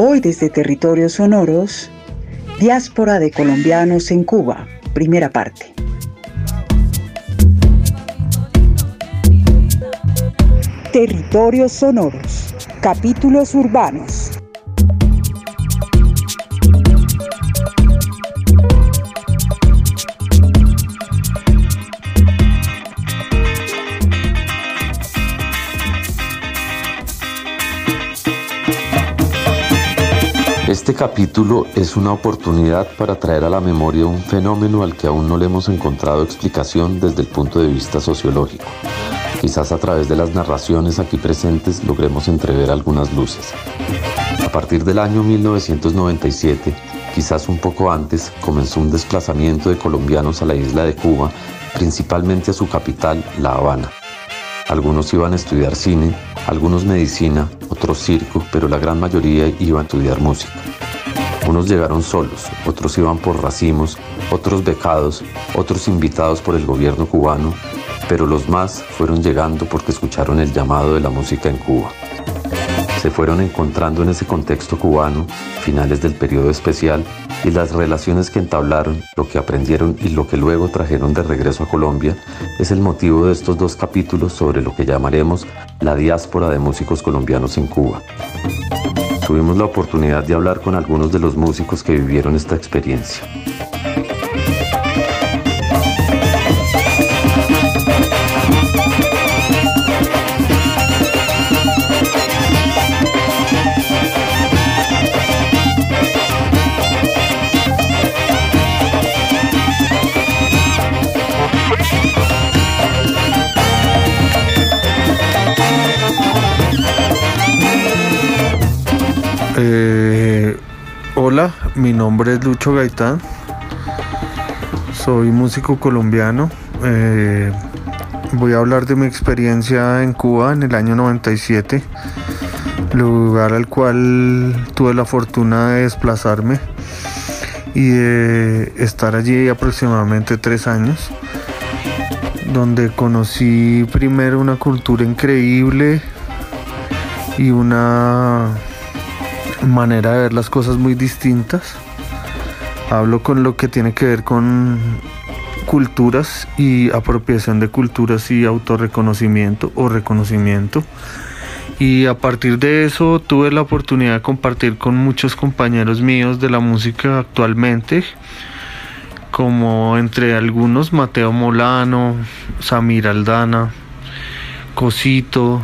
Hoy desde territorios sonoros, Diáspora de colombianos en Cuba, primera parte. Territorios sonoros, capítulos urbanos. Este capítulo es una oportunidad para traer a la memoria un fenómeno al que aún no le hemos encontrado explicación desde el punto de vista sociológico. Quizás a través de las narraciones aquí presentes logremos entrever algunas luces. A partir del año 1997, quizás un poco antes, comenzó un desplazamiento de colombianos a la isla de Cuba, principalmente a su capital, La Habana. Algunos iban a estudiar cine, algunos medicina, otros circo, pero la gran mayoría iba a estudiar música. Unos llegaron solos, otros iban por racimos, otros becados, otros invitados por el gobierno cubano, pero los más fueron llegando porque escucharon el llamado de la música en Cuba. Se fueron encontrando en ese contexto cubano, finales del periodo especial, y las relaciones que entablaron, lo que aprendieron y lo que luego trajeron de regreso a Colombia, es el motivo de estos dos capítulos sobre lo que llamaremos la diáspora de músicos colombianos en Cuba. Tuvimos la oportunidad de hablar con algunos de los músicos que vivieron esta experiencia. Eh, hola, mi nombre es Lucho Gaitán. Soy músico colombiano. Eh, voy a hablar de mi experiencia en Cuba en el año 97, lugar al cual tuve la fortuna de desplazarme y de estar allí aproximadamente tres años, donde conocí primero una cultura increíble y una manera de ver las cosas muy distintas. Hablo con lo que tiene que ver con culturas y apropiación de culturas y autorreconocimiento o reconocimiento. Y a partir de eso tuve la oportunidad de compartir con muchos compañeros míos de la música actualmente, como entre algunos Mateo Molano, Samir Aldana, Cosito,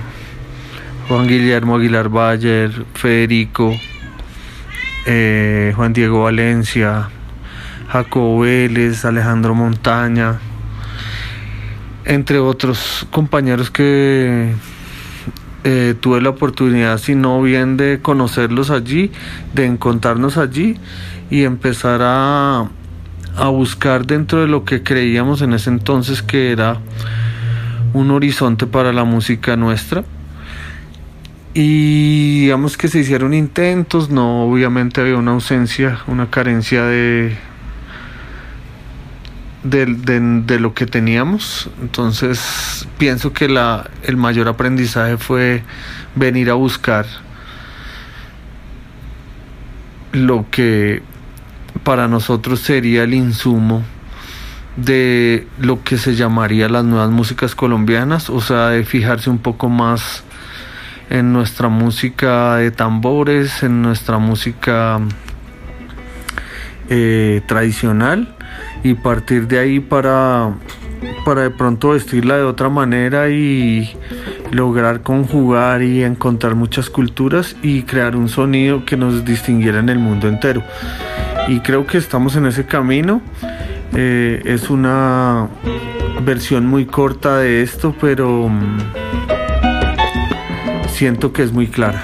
Juan Guillermo Aguilar Bayer, Federico, eh, Juan Diego Valencia, Jacobo Vélez, Alejandro Montaña, entre otros compañeros que eh, tuve la oportunidad, si no bien de conocerlos allí, de encontrarnos allí y empezar a, a buscar dentro de lo que creíamos en ese entonces que era un horizonte para la música nuestra y digamos que se hicieron intentos, no, obviamente había una ausencia, una carencia de, de, lo que teníamos. Entonces pienso que la, el mayor aprendizaje fue venir a buscar lo que para nosotros sería el insumo de lo que se llamaría las nuevas músicas colombianas, o sea, de fijarse un poco más en nuestra música de tambores, en nuestra música eh, tradicional y partir de ahí para, para de pronto vestirla de otra manera y lograr conjugar y encontrar muchas culturas y crear un sonido que nos distinguiera en el mundo entero. Y creo que estamos en ese camino. Eh, es una versión muy corta de esto, pero siento que es muy clara.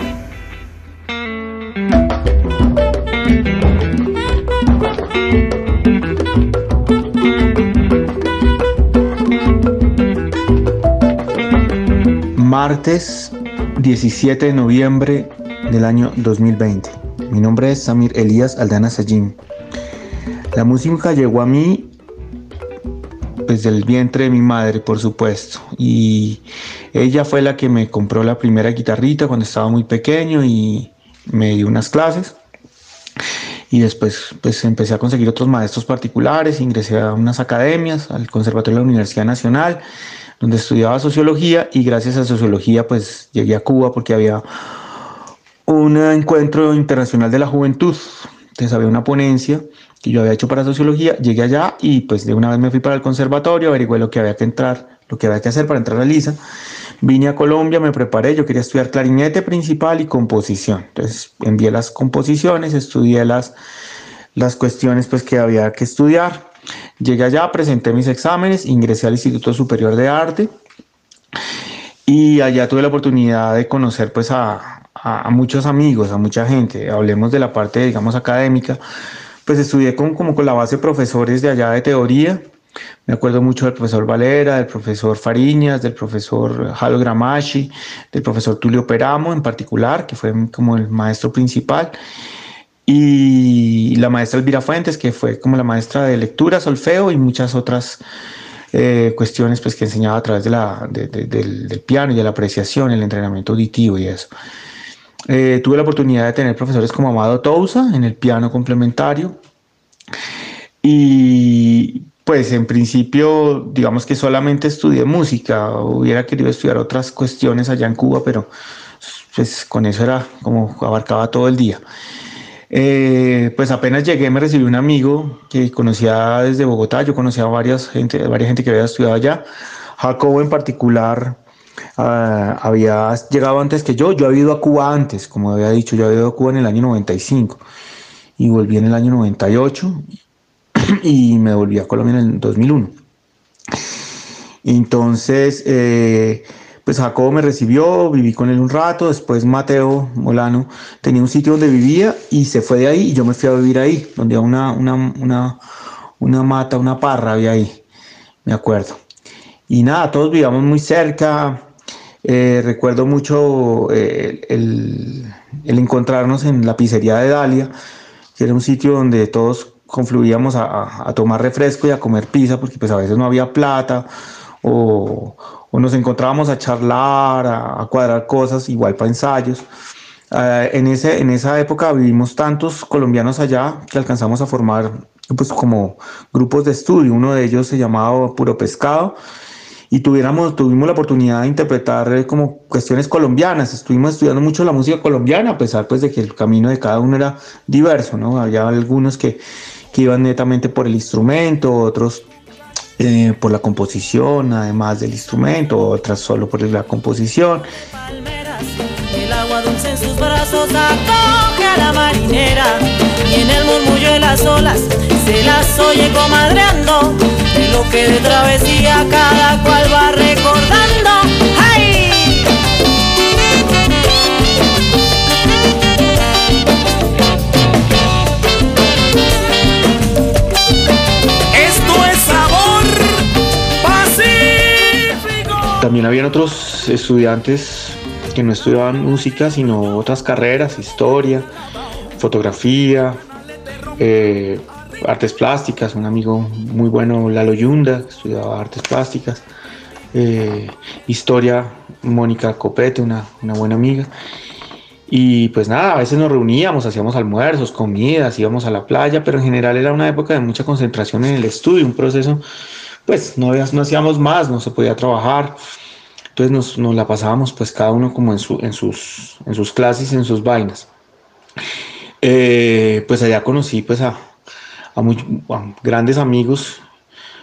Martes 17 de noviembre del año 2020. Mi nombre es Samir Elías Aldana Sajim. La música llegó a mí desde el vientre de mi madre, por supuesto. Y ella fue la que me compró la primera guitarrita cuando estaba muy pequeño y, me di unas clases. Y después pues empecé a conseguir otros maestros particulares, ingresé a unas academias, al Conservatorio de la Universidad Nacional, donde estudiaba sociología y gracias a sociología pues llegué a Cuba porque había un encuentro internacional de la juventud, entonces había una ponencia que yo había hecho para sociología, llegué allá y pues de una vez me fui para el conservatorio, averigué lo que había que entrar, lo que había que hacer para entrar a LISA, vine a Colombia, me preparé, yo quería estudiar clarinete principal y composición, entonces envié las composiciones, estudié las, las cuestiones pues que había que estudiar, llegué allá, presenté mis exámenes, ingresé al Instituto Superior de Arte y allá tuve la oportunidad de conocer pues a, a, muchos amigos, a mucha gente, hablemos de la parte, digamos, académica, pues estudié con, como con la base de profesores de allá de teoría, me acuerdo mucho del profesor Valera, del profesor Fariñas, del profesor Jalo Gramashi, del profesor Tulio Peramo en particular, que fue como el maestro principal, y la maestra Elvira Fuentes, que fue como la maestra de lectura, solfeo y muchas otras eh, cuestiones pues, que enseñaba a través de la, del, piano y de la apreciación, el entrenamiento auditivo y eso. Eh, tuve la oportunidad de tener profesores como Amado Tousa en el piano complementario. Y pues en principio, digamos que solamente estudié música, hubiera querido estudiar otras cuestiones allá en Cuba, pero pues con eso era como abarcaba todo el día. Eh, pues apenas llegué me recibió un amigo que conocía desde Bogotá, yo conocía a varias gente, varias gente que había estudiado allá, Jacobo en particular Ah, había llegado antes que yo. Yo había ido a Cuba antes, como había dicho, yo había ido a Cuba en el año 95 y volví en el año 98 y me volví a Colombia en el 2001. Entonces, eh, pues Jacobo me recibió, viví con él un rato, después Mateo Molano tenía un sitio donde vivía y se fue de ahí y yo me fui a vivir ahí, donde había una, una, una, mata, una parra había ahí, me acuerdo. Y nada, todos vivíamos muy cerca, eh, recuerdo mucho eh, el, encontrarnos en la pizzería de Dalia, que era un sitio donde todos confluíamos a, tomar refresco y a comer pizza, porque pues a veces no había plata, o, nos encontrábamos a charlar, a, cuadrar cosas, igual para ensayos. Eh, en, ese, en esa época vivimos tantos colombianos allá que alcanzamos a formar pues como grupos de estudio. Uno de ellos se llamaba Puro Pescado y tuviéramos, tuvimos la oportunidad de interpretar eh, como cuestiones colombianas. Estuvimos estudiando mucho la música colombiana, a pesar pues de que el camino de cada uno era diverso, ¿no? Había algunos que, que iban netamente por el instrumento, otros eh, por la composición, además del instrumento, otras solo por la composición. El agua dulce en sus brazos acoge a la marinera y en el murmullo de las olas se las oye comadreando de lo que de travesía cada cual va También habían otros estudiantes que no estudiaban música, sino otras carreras, historia, fotografía, eh, artes plásticas, un amigo muy bueno, Lalo Yunda, estudiaba artes plásticas, eh, historia, Mónica Copete, una, buena amiga. Y pues nada, a veces nos reuníamos, hacíamos almuerzos, comidas, íbamos a la playa, pero en general era una época de mucha concentración en el estudio, un proceso, pues no, no hacíamos más, no se podía trabajar. Entonces nos, la pasábamos pues cada uno como en, su, en, sus, en sus clases, en sus vainas. Eh, pues allá conocí pues a, grandes amigos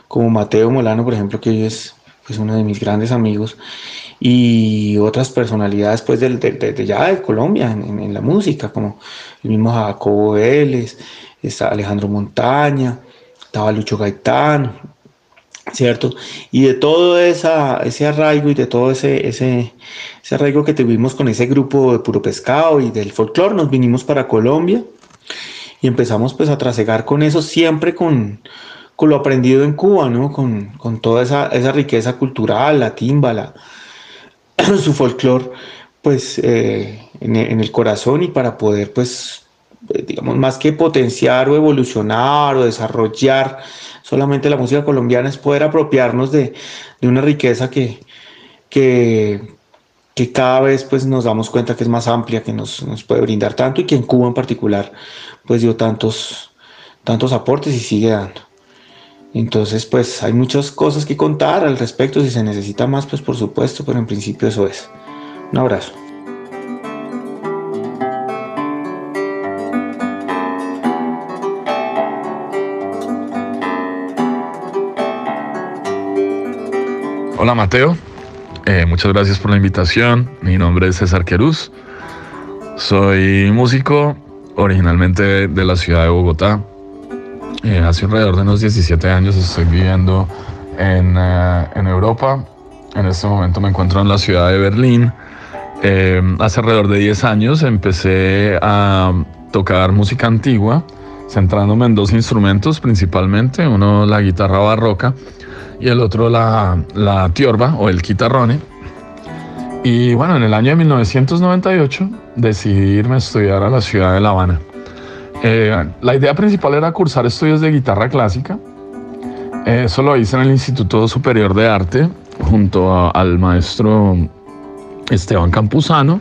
como Mateo Molano, por ejemplo, que es pues, uno de mis grandes amigos, y otras personalidades pues de, ya de Colombia en, en, la música, como el mismo Jacobo Vélez, está Alejandro Montaña, estaba Lucho Gaitán, ¿cierto? Y de todo ese arraigo y de todo ese, ese, ese arraigo que tuvimos con ese grupo de puro pescado y del folclore, nos vinimos para Colombia y empezamos pues a trasegar con eso, siempre con, con lo aprendido en Cuba, ¿no? Con, con toda esa, esa, riqueza cultural, la timba, la, su folclore, pues eh, en, el corazón y para poder pues, digamos, más que potenciar o evolucionar o desarrollar solamente la música colombiana, es poder apropiarnos de, de una riqueza que, que, que cada vez pues nos damos cuenta que es más amplia, que nos, nos puede brindar tanto y que en Cuba en particular pues dio tantos, tantos aportes y sigue dando. Entonces pues hay muchas cosas que contar al respecto, si se necesita más pues por supuesto, pero en principio eso es. Un abrazo. Hola Mateo, eh, muchas gracias por la invitación. Mi nombre es César Querús. Soy músico originalmente de la ciudad de Bogotá. Eh, hace alrededor de unos 17 años estoy viviendo en, eh, en, Europa. En este momento me encuentro en la ciudad de Berlín. hace alrededor de 10 años empecé a tocar música antigua, centrándome en dos instrumentos principalmente, uno la guitarra barroca y el otro la, la tiorba o el quitarrone. Y bueno, en el año de 1998 decidí irme a estudiar a la ciudad de La Habana. Eh, la idea principal era cursar estudios de guitarra clásica. Eso lo hice en el Instituto Superior de Arte junto al maestro Esteban Campuzano.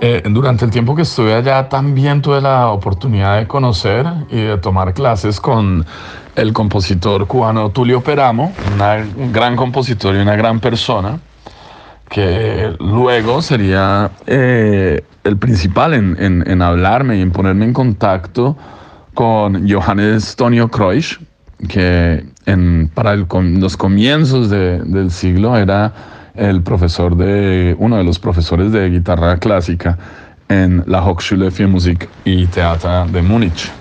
Eh, durante el tiempo que estuve allá también tuve la oportunidad de conocer y de tomar clases con el compositor cubano Tulio Peramo, un gran compositor y una gran persona, que luego sería eh, el principal en, hablarme y en ponerme en contacto con Johannes Tonio Kreusch, que en, para los comienzos del siglo era el profesor de, uno de los profesores de guitarra clásica en la Hochschule für Musik y Theater de Múnich.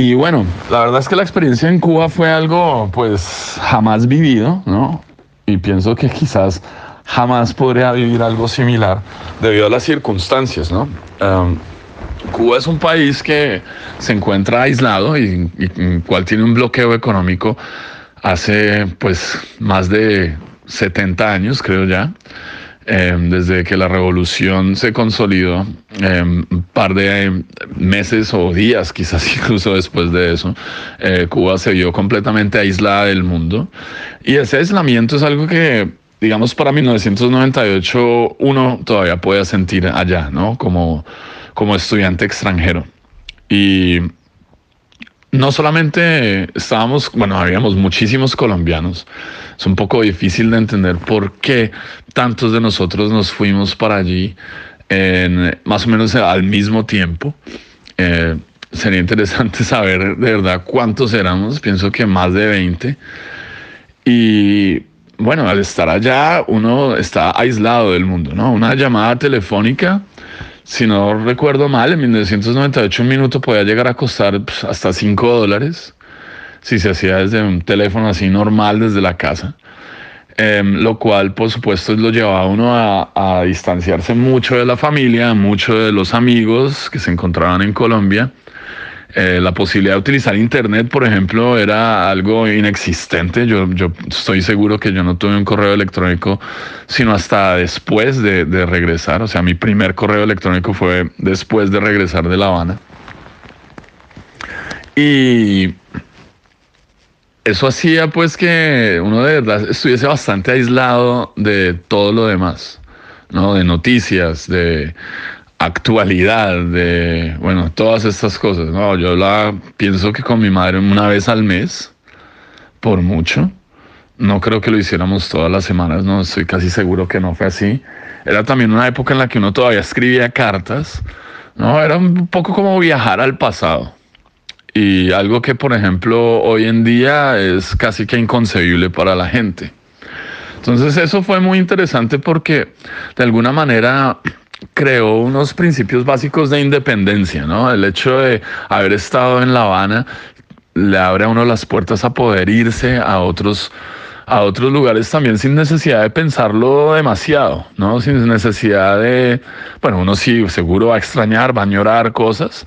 Y bueno, la verdad es que la experiencia en Cuba fue algo pues jamás vivido, ¿no? Y pienso que quizás jamás podría vivir algo similar debido a las circunstancias, ¿no? Um, Cuba es un país que se encuentra aislado y, y cual tiene un bloqueo económico hace pues más de 70 años, creo ya. Em, desde que la revolución se consolidó, em, un par de em, meses o días, quizás incluso después de eso, eh, Cuba se vio completamente aislada del mundo. Y ese aislamiento es algo que, digamos, para 1998 uno todavía puede sentir allá, ¿no? Como, como estudiante extranjero. Y no solamente estábamos, bueno, habíamos muchísimos colombianos. Es un poco difícil de entender por qué tantos de nosotros nos fuimos para allí en, más o menos al mismo tiempo. Eh, sería interesante saber de verdad cuántos éramos. Pienso que más de 20. Y bueno, al estar allá uno está aislado del mundo, ¿no? Una llamada telefónica si no recuerdo mal, en 1998 un minuto podía llegar a costar pues, hasta 5 dólares si se hacía desde un teléfono así normal desde la casa. Em, lo cual, por supuesto, lo llevaba a uno a, a, distanciarse mucho de la familia, mucho de los amigos que se encontraban en Colombia. Eh, la posibilidad de utilizar Internet, por ejemplo, era algo inexistente. Yo, yo, estoy seguro que yo no tuve un correo electrónico sino hasta después de, de, regresar. O sea, mi primer correo electrónico fue después de regresar de La Habana. Y eso hacía pues que uno de verdad estuviese bastante aislado de todo lo demás, ¿no? De noticias, de actualidad, de, bueno, todas estas cosas, ¿no? Yo la pienso que con mi madre una vez al mes, por mucho. No creo que lo hiciéramos todas las semanas, no estoy casi seguro que no fue así. Era también una época en la que uno todavía escribía cartas, ¿no? Era un poco como viajar al pasado. Y algo que, por ejemplo, hoy en día es casi que inconcebible para la gente. Entonces eso fue muy interesante porque de alguna manera creó unos principios básicos de independencia, ¿no? El hecho de haber estado en La Habana le abre a uno las puertas a poder irse a otros a otros lugares también sin necesidad de pensarlo demasiado, ¿no? Sin necesidad de, bueno, uno sí seguro va a extrañar, va a añorar cosas,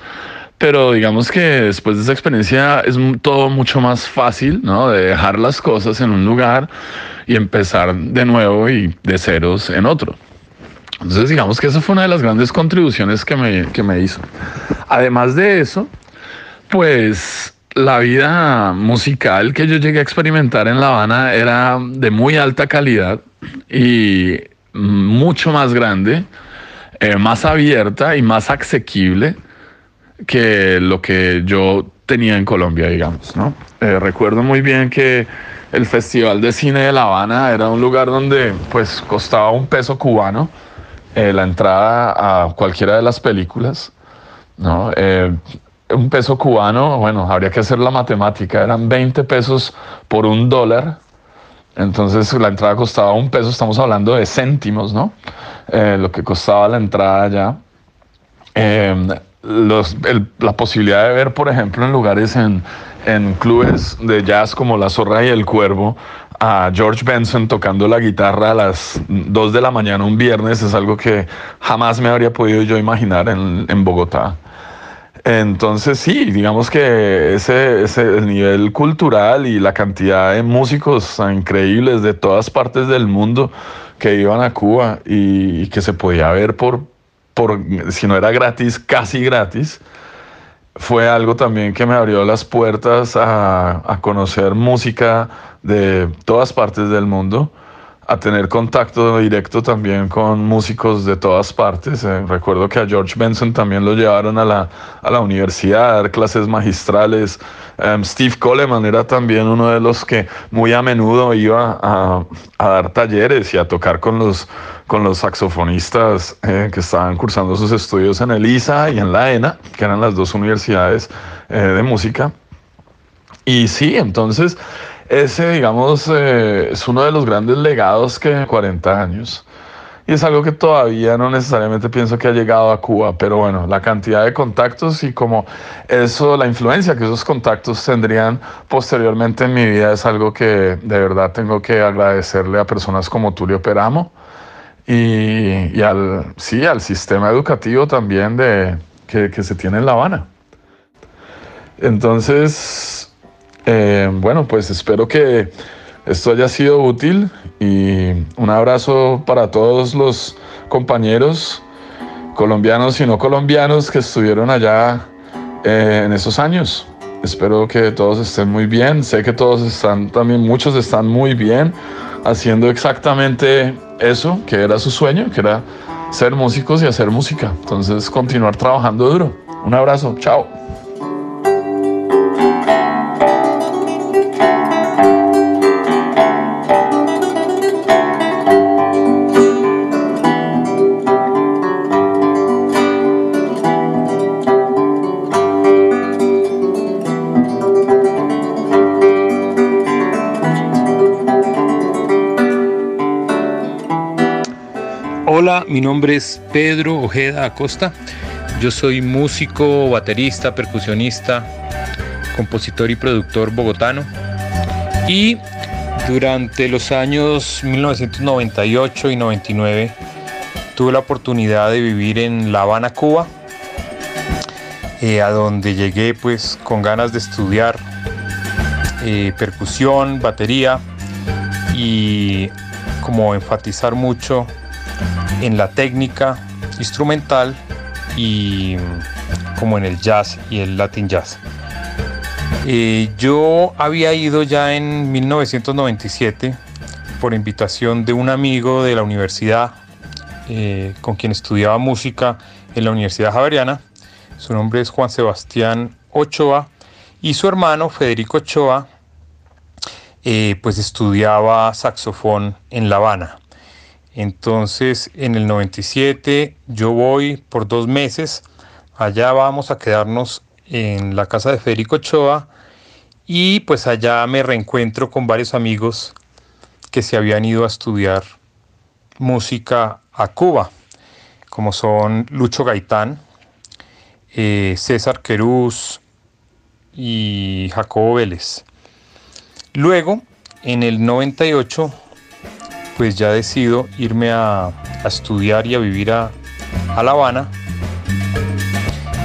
pero digamos que después de esa experiencia es todo mucho más fácil, ¿no? De dejar las cosas en un lugar y empezar de nuevo y de ceros en otro. Entonces, digamos que esa fue una de las grandes contribuciones que me, que me hizo. Además de eso, pues la vida musical que yo llegué a experimentar en La Habana era de muy alta calidad y mucho más grande, eh, más abierta y más asequible que lo que yo tenía en Colombia, digamos, ¿no? Eh, recuerdo muy bien que el Festival de Cine de La Habana era un lugar donde pues costaba un peso cubano eh, la entrada a cualquiera de las películas, ¿no? un peso cubano, bueno, habría que hacer la matemática, eran 20 pesos por un dólar, entonces la entrada costaba un peso, estamos hablando de céntimos, ¿no? Eh, lo que costaba la entrada ya. Em, la posibilidad de ver, por ejemplo, en lugares en, en clubes de jazz como La Zorra y el Cuervo, a George Benson tocando la guitarra a las 2 de la mañana un viernes es algo que jamás me habría podido yo imaginar en, en Bogotá. Entonces sí, digamos que ese, ese el nivel cultural y la cantidad de músicos increíbles de todas partes del mundo que iban a Cuba y, que se podía ver por, por, si no era gratis, casi gratis, fue algo también que me abrió las puertas a, a conocer música de todas partes del mundo a tener contacto directo también con músicos de todas partes. Eh, recuerdo que a George Benson también lo llevaron a la, a la universidad a dar clases magistrales. Em, Steve Coleman era también uno de los que muy a menudo iba a, a dar talleres y a tocar con los, con los saxofonistas eh, que estaban cursando sus estudios en el ISA y en la ENA, que eran las dos universidades eh, de música. Y sí, entonces ese, digamos, eh, es uno de los grandes legados que 40 años. Y es algo que todavía no necesariamente pienso que ha llegado a Cuba, pero bueno, la cantidad de contactos y como eso, la influencia que esos contactos tendrían posteriormente en mi vida es algo que de verdad tengo que agradecerle a personas como Tulio Peramo y, al, sí, al sistema educativo también de, que, que se tiene en La Habana. Entonces, eh, bueno, pues espero que esto haya sido útil y un abrazo para todos los compañeros colombianos y no colombianos que estuvieron allá eh, en esos años. Espero que todos estén muy bien. Sé que todos están también, muchos están muy bien haciendo exactamente eso, que era su sueño, que era ser músicos y hacer música. Entonces, continuar trabajando duro. Un abrazo. Chao. Hola, mi nombre es Pedro Ojeda Acosta. Yo soy músico, baterista, percusionista, compositor y productor bogotano. Y durante los años 1998 y 99 tuve la oportunidad de vivir en La Habana, Cuba, eh, a donde llegué pues con ganas de estudiar eh, percusión, batería y como enfatizar mucho en la técnica instrumental y como en el jazz y el latin jazz. Eh, yo había ido ya en 1997 por invitación de un amigo de la universidad eh, con quien estudiaba música en la Universidad Javeriana. Su nombre es Juan Sebastián Ochoa y su hermano Federico Ochoa eh, pues estudiaba saxofón en La Habana. Entonces, en el 97 yo voy por dos meses, allá vamos a quedarnos en la casa de Federico Ochoa y pues allá me reencuentro con varios amigos que se habían ido a estudiar música a Cuba, como son Lucho Gaitán, eh, César Querús y Jacobo Vélez. Luego, en el 98, pues ya decido irme a, estudiar y a vivir a, La Habana.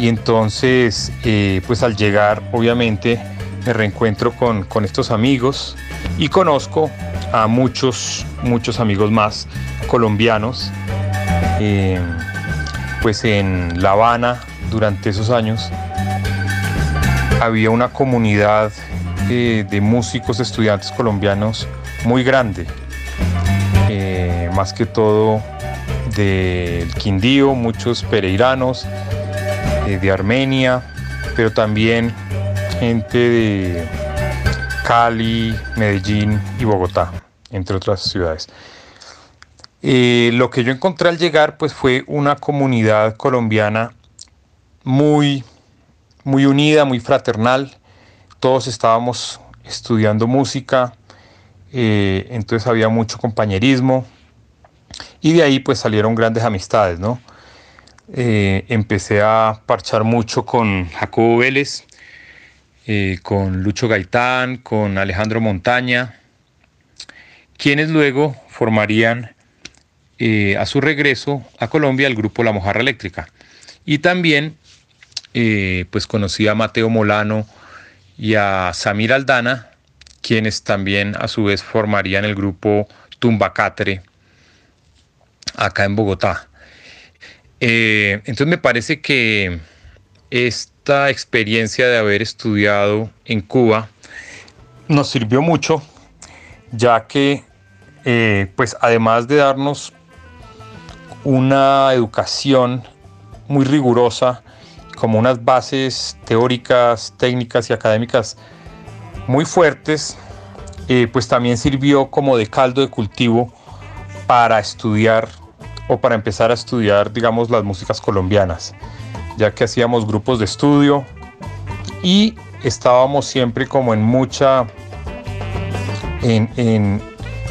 Y entonces, eh, pues al llegar, obviamente, me reencuentro con, estos amigos y conozco a muchos, muchos amigos más colombianos. Eh, pues en La Habana, durante esos años, había una comunidad eh, de músicos, estudiantes colombianos muy grande más que todo del Quindío, muchos pereiranos, eh, de Armenia, pero también gente de Cali, Medellín y Bogotá, entre otras ciudades. Eh, lo que yo encontré al llegar pues fue una comunidad colombiana muy, muy unida, muy fraternal. Todos estábamos estudiando música, eh, entonces había mucho compañerismo y de ahí pues salieron grandes amistades, ¿no? Eh, empecé a parchar mucho con Jacobo Vélez, con Lucho Gaitán, con Alejandro Montaña, quienes luego formarían eh, a su regreso a Colombia el grupo La Mojarra Eléctrica. Y también eh, pues conocí a Mateo Molano y a Samir Aldana, quienes también a su vez formarían el grupo Tumbacatre acá en Bogotá. Eh, entonces me parece que esta experiencia de haber estudiado en Cuba nos sirvió mucho, ya que pues además de darnos una educación muy rigurosa, como unas bases teóricas, técnicas y académicas muy fuertes, eh, pues también sirvió como de caldo de cultivo para estudiar o para empezar a estudiar, digamos, las músicas colombianas, ya que hacíamos grupos de estudio y estábamos siempre como en mucha, en,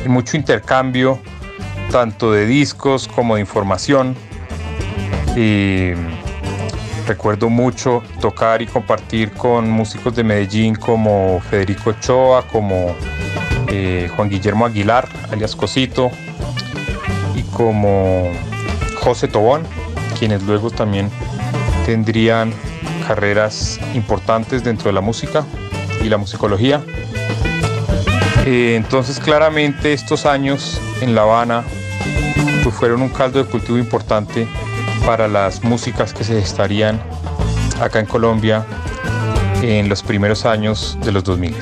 mucho intercambio tanto de discos como de información. Y recuerdo mucho tocar y compartir con músicos de Medellín como Federico Ochoa, como eh, Juan Guillermo Aguilar, alias Cosito, y como José Tobón, quienes luego también tendrían carreras importantes dentro de la música y la musicología. Eh, entonces claramente estos años en La Habana pues fueron un caldo de cultivo importante para las músicas que se estarían acá en Colombia en los primeros años de los 2000.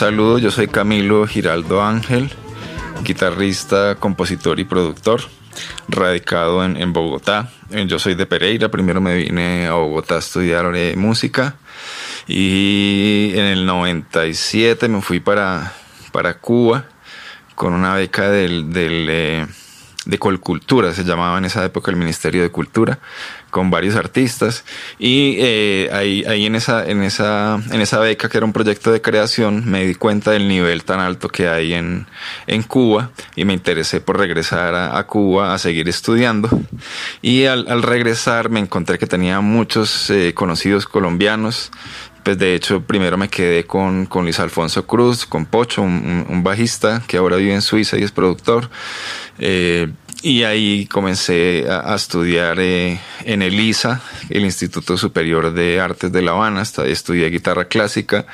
Saludo, yo soy Camilo Giraldo Ángel, guitarrista, compositor y productor, radicado en, Bogotá. Eh, yo soy de Pereira, primero me vine a Bogotá a estudiar música y en el 97 me fui para, para Cuba con una beca del, del eh, de Colcultura, se llamaba en esa época el Ministerio de Cultura, con varios artistas. Y eh, ahí, ahí en, esa, en, esa, en esa beca, que era un proyecto de creación, me di cuenta del nivel tan alto que hay en, en Cuba y me interesé por regresar a, Cuba a seguir estudiando. Y al, regresar me encontré que tenía muchos eh, conocidos colombianos pues de hecho, primero me quedé con, con Luis Alfonso Cruz, con Pocho, un, bajista que ahora vive en Suiza y es productor. Eh, y ahí comencé a, estudiar eh, en el ISA, el Instituto Superior de Artes de La Habana. Estudié guitarra clásica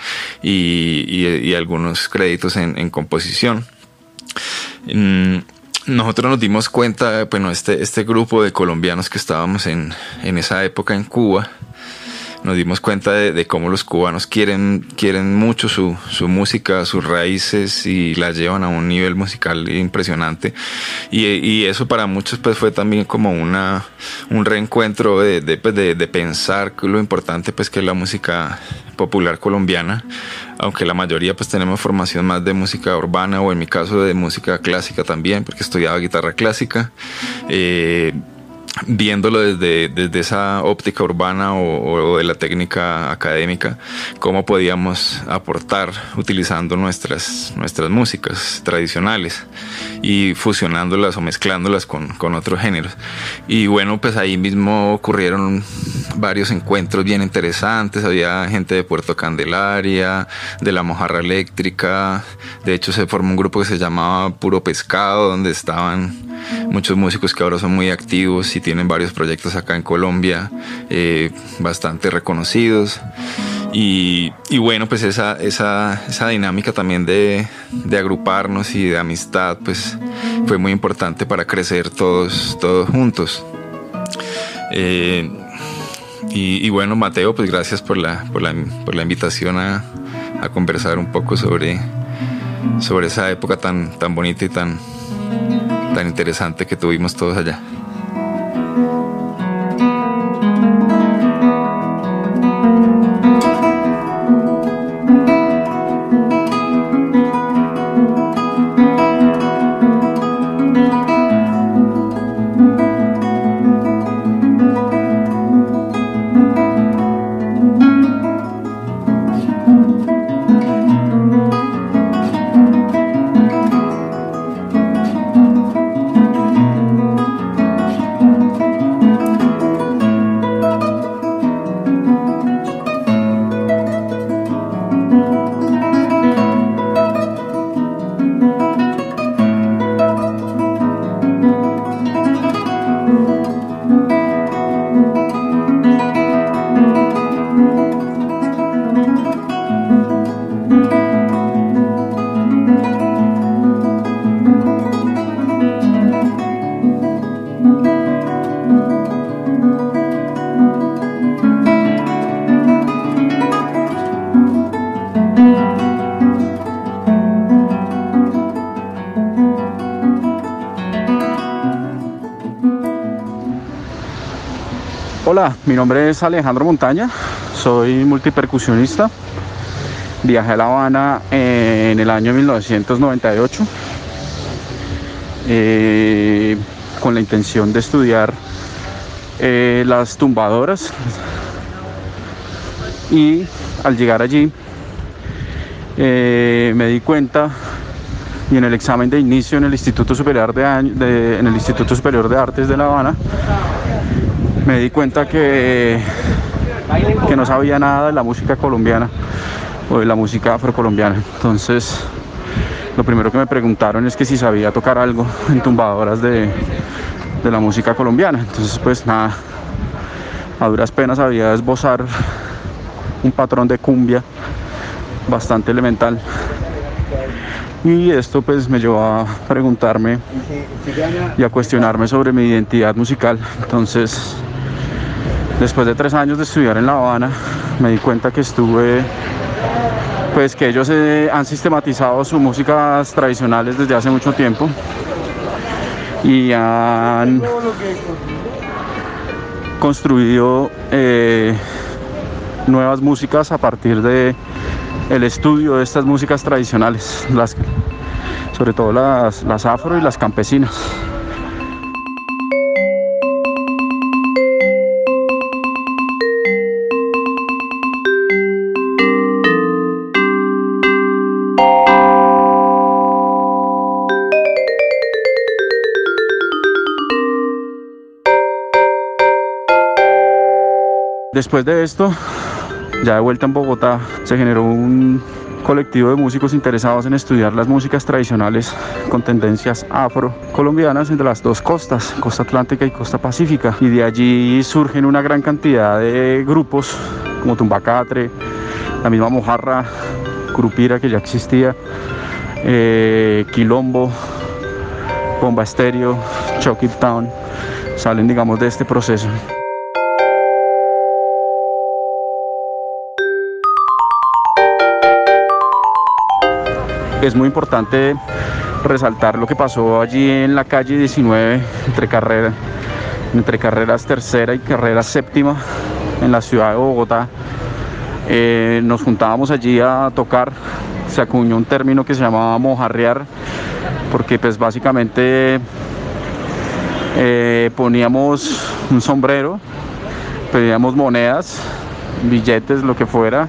y, algunos créditos en, en composición. Mm, nosotros nos dimos cuenta, bueno, este, este grupo de colombianos que estábamos en, en esa época en Cuba, nos dimos cuenta de, cómo los cubanos quieren, quieren mucho su, música, sus raíces y la llevan a un nivel musical impresionante. Y, eso para muchos pues fue también como una, un reencuentro de, pues, de, de, pensar lo importante pues que es la música popular colombiana, aunque la mayoría pues tenemos formación más de música urbana o en mi caso de música clásica también, porque estudiaba guitarra clásica. Eh, viéndolo desde, desde esa óptica urbana o, de la técnica académica, cómo podíamos aportar utilizando nuestras, nuestras músicas tradicionales y fusionándolas o mezclándolas con, con otros géneros. Y bueno, pues ahí mismo ocurrieron varios encuentros bien interesantes, había gente de Puerto Candelaria, de la Mojarra Eléctrica, de hecho se formó un grupo que se llamaba Puro Pescado, donde estaban muchos músicos que ahora son muy activos y tienen varios proyectos acá en Colombia, eh, bastante reconocidos. Y, bueno, pues esa, esa, esa dinámica también de, de, agruparnos y de amistad, pues fue muy importante para crecer todos, todos juntos. Eh, y, bueno, Mateo, pues gracias por la, por la, por la invitación a, a, conversar un poco sobre, sobre esa época tan, tan bonita y tan, tan interesante que tuvimos todos allá. Mi nombre es Alejandro Montaña, soy multipercusionista. Viajé a La Habana en el año 1998 eh, con la intención de estudiar eh, las tumbadoras y al llegar allí eh, me di cuenta y en el examen de inicio en el Instituto Superior de, en el Instituto Superior de Artes de La Habana me di cuenta que, que no sabía nada de la música colombiana o de la música afrocolombiana. Entonces, lo primero que me preguntaron es que si sabía tocar algo en tumbadoras de, de la música colombiana. Entonces, pues nada, a duras penas sabía esbozar un patrón de cumbia bastante elemental. Y esto pues me llevó a preguntarme y a cuestionarme sobre mi identidad musical. Entonces Después de tres años de estudiar en La Habana, me di cuenta que estuve, pues que ellos eh, han sistematizado sus músicas tradicionales desde hace mucho tiempo y han construido eh, nuevas músicas a partir de el estudio de estas músicas tradicionales, las, sobre todo las, las afro y las campesinas. Después de esto, ya de vuelta en Bogotá, se generó un colectivo de músicos interesados en estudiar las músicas tradicionales con tendencias afro-colombianas entre las dos costas, costa atlántica y costa pacífica. Y de allí surgen una gran cantidad de grupos como Tumbacatre, la misma Mojarra, Curupira que ya existía, eh, Quilombo, Bomba Estéreo, Chucky Town, salen digamos de este proceso. Es muy importante resaltar lo que pasó allí en la calle 19 entre, carrera, entre carreras tercera y carreras séptima en la ciudad de Bogotá. Eh, nos juntábamos allí a tocar, se acuñó un término que se llamaba mojarrear, porque pues básicamente eh, poníamos un sombrero, pedíamos monedas, billetes, lo que fuera,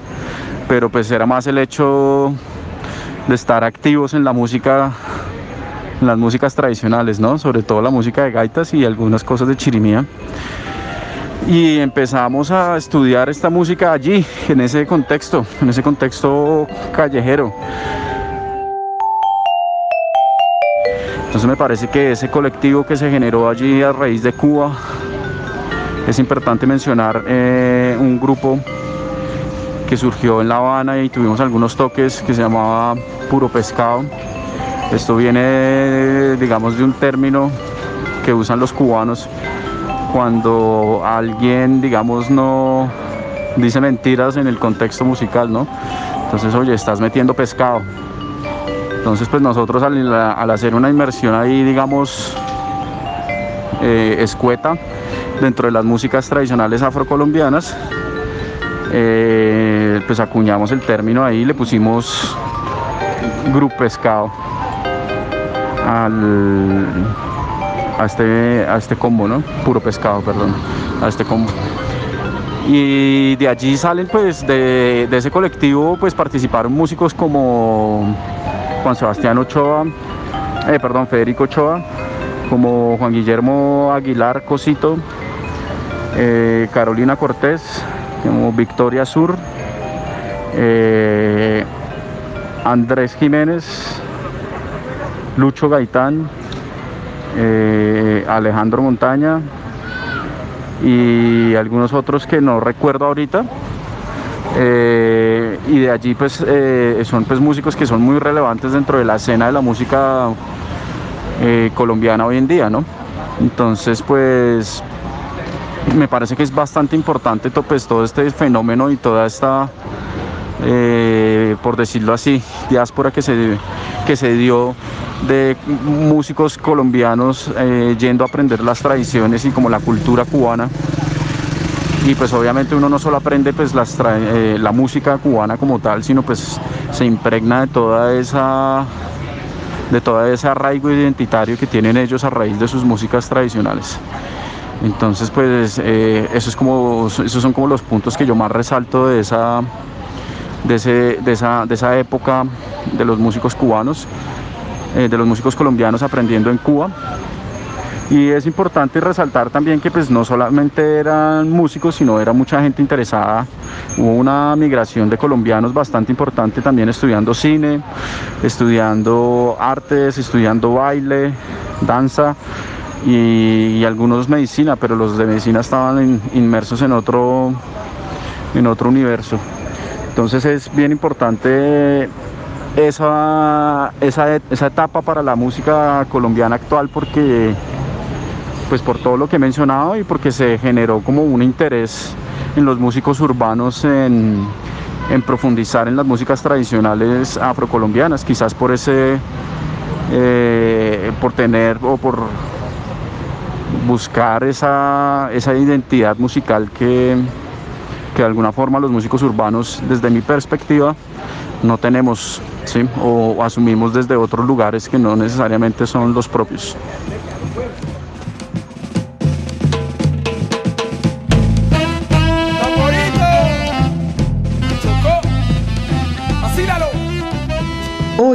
pero pues era más el hecho de estar activos en la música, en las músicas tradicionales, ¿no? Sobre todo la música de gaitas y algunas cosas de chirimía. Y empezamos a estudiar esta música allí, en ese contexto, en ese contexto callejero. Entonces me parece que ese colectivo que se generó allí a raíz de Cuba, es importante mencionar eh, un grupo que surgió en La Habana y tuvimos algunos toques que se llamaba Puro Pescado. Esto viene, digamos, de un término que usan los cubanos cuando alguien, digamos, no dice mentiras en el contexto musical, ¿no? Entonces, oye, estás metiendo pescado. Entonces, pues nosotros al, hacer una inmersión ahí, digamos, eh, escueta dentro de las músicas tradicionales afrocolombianas, eh, pues acuñamos el término ahí, le pusimos grupo pescado al, a, este, a este combo, ¿no? Puro pescado, perdón, a este combo. Y de allí salen, pues, de, de ese colectivo, pues participaron músicos como Juan Sebastián Ochoa, eh, perdón, Federico Ochoa, como Juan Guillermo Aguilar Cosito, eh, Carolina Cortés, como Victoria Sur, eh, Andrés Jiménez, Lucho Gaitán, Alejandro Montaña y algunos otros que no recuerdo ahorita. Eh, y de allí pues eh, son pues músicos que son muy relevantes dentro de la escena de la música eh, colombiana hoy en día, ¿no? Entonces pues me parece que es bastante importante pues, todo este fenómeno y toda esta, por decirlo así, diáspora que se, que se dio de músicos colombianos yendo a aprender las tradiciones y como la cultura cubana y pues obviamente uno no solo aprende pues eh, la música cubana como tal, sino pues se impregna de toda esa de toda ese arraigo identitario que tienen ellos a raíz de sus músicas tradicionales. Entonces pues eh, esos son como los puntos que yo más resalto de esa, de, ese, de esa, de esa época de los músicos cubanos, eh, de los músicos colombianos aprendiendo en Cuba y es importante resaltar también que pues no solamente eran músicos, sino era mucha gente interesada. Hubo una migración de colombianos bastante importante también estudiando cine, estudiando artes, estudiando baile, danza y, algunos medicina, pero los de medicina estaban inmersos en otro, en otro universo. Entonces es bien importante esa, esa, esa etapa para la música colombiana actual porque pues por todo lo que he mencionado y porque se generó como un interés en los músicos urbanos en, profundizar en las músicas tradicionales afrocolombianas, quizás por ese, eh, por tener o por buscar esa, identidad musical que, que, de alguna forma los músicos urbanos, desde mi perspectiva, no tenemos, ¿sí? o asumimos desde otros lugares que no necesariamente son los propios.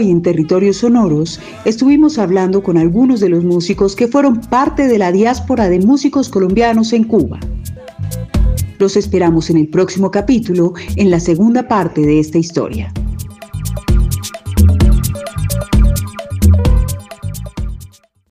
Hoy en Territorios Sonoros estuvimos hablando con algunos de los músicos que fueron parte de la diáspora de músicos colombianos en Cuba. Los esperamos en el próximo capítulo, en la segunda parte de esta historia.